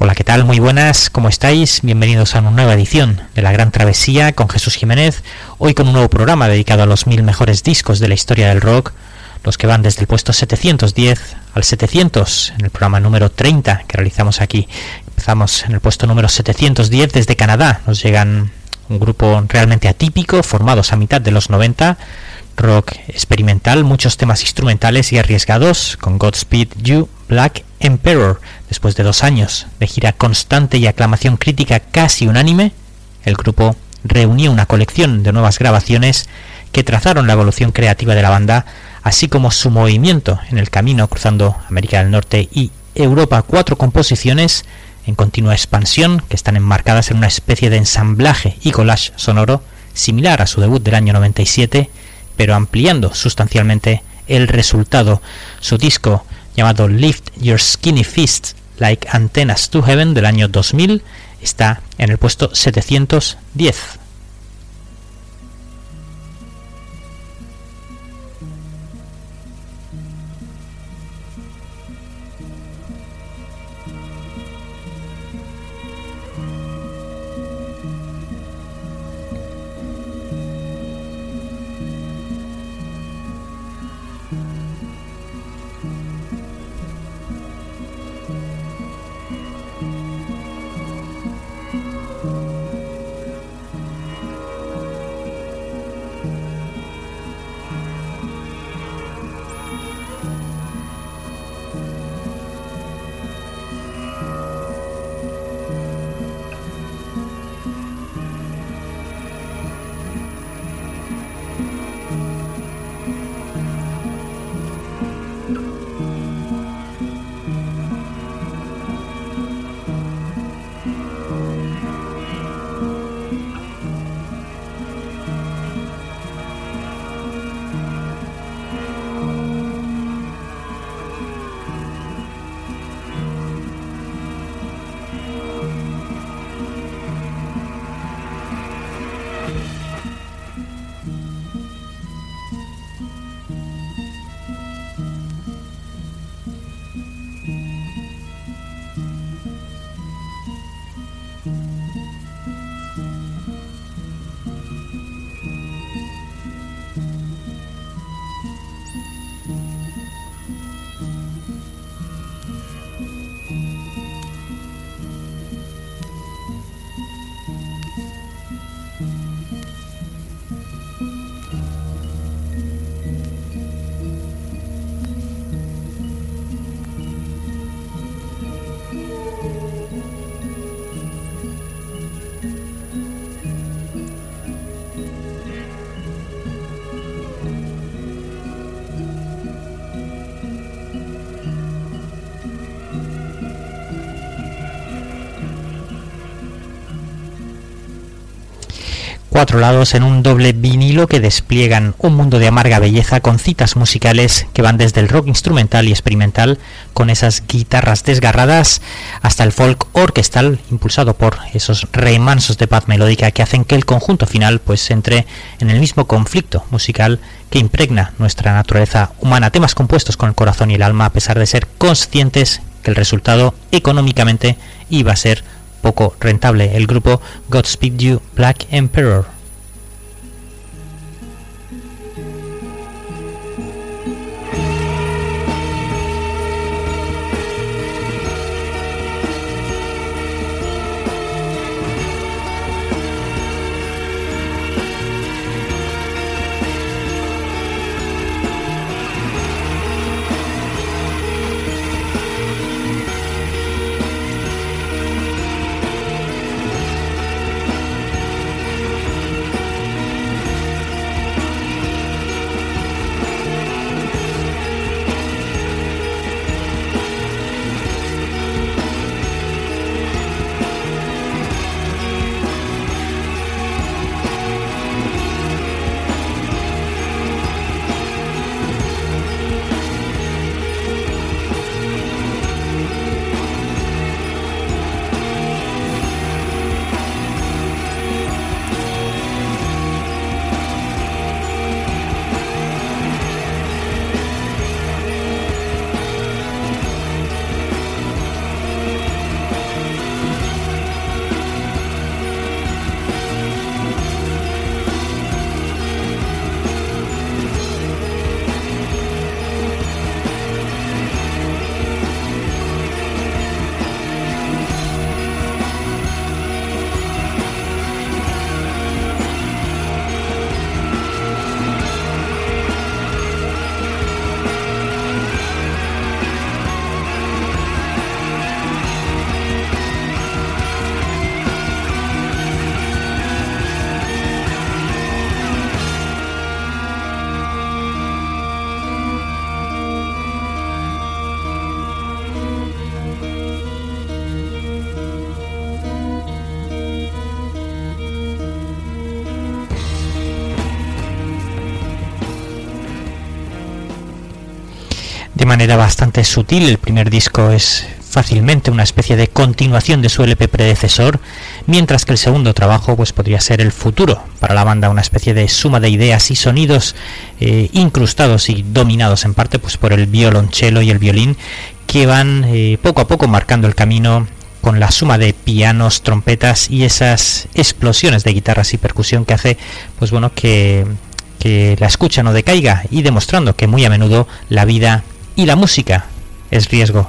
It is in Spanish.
Hola, ¿qué tal? Muy buenas, ¿cómo estáis? Bienvenidos a una nueva edición de La Gran Travesía con Jesús Jiménez, hoy con un nuevo programa dedicado a los mil mejores discos de la historia del rock, los que van desde el puesto 710 al 700, en el programa número 30 que realizamos aquí. Empezamos en el puesto número 710 desde Canadá, nos llegan un grupo realmente atípico, formados a mitad de los 90, rock experimental, muchos temas instrumentales y arriesgados, con Godspeed You, Black Emperor. Después de dos años de gira constante y aclamación crítica casi unánime, el grupo reunió una colección de nuevas grabaciones que trazaron la evolución creativa de la banda, así como su movimiento en el camino cruzando América del Norte y Europa. Cuatro composiciones en continua expansión que están enmarcadas en una especie de ensamblaje y collage sonoro similar a su debut del año 97 pero ampliando sustancialmente el resultado. Su disco llamado Lift Your Skinny Fist Like Antennas to Heaven del año 2000 está en el puesto 710. Cuatro lados en un doble vinilo que despliegan un mundo de amarga belleza con citas musicales que van desde el rock instrumental y experimental con esas guitarras desgarradas hasta el folk orquestal impulsado por esos remansos de paz melódica que hacen que el conjunto final pues entre en el mismo conflicto musical que impregna nuestra naturaleza humana, temas compuestos con el corazón y el alma a pesar de ser conscientes que el resultado económicamente iba a ser poco rentable, el grupo Godspeed You Black Emperor. Manera bastante sutil. El primer disco es fácilmente una especie de continuación de su LP predecesor, mientras que el segundo trabajo pues podría ser el futuro para la banda, una especie de suma de ideas y sonidos eh, incrustados y dominados en parte pues por el violonchelo y el violín que van eh, poco a poco marcando el camino con la suma de pianos, trompetas y esas explosiones de guitarras y percusión que hace pues bueno que, que la escucha no decaiga y demostrando que muy a menudo la vida y la música es riesgo.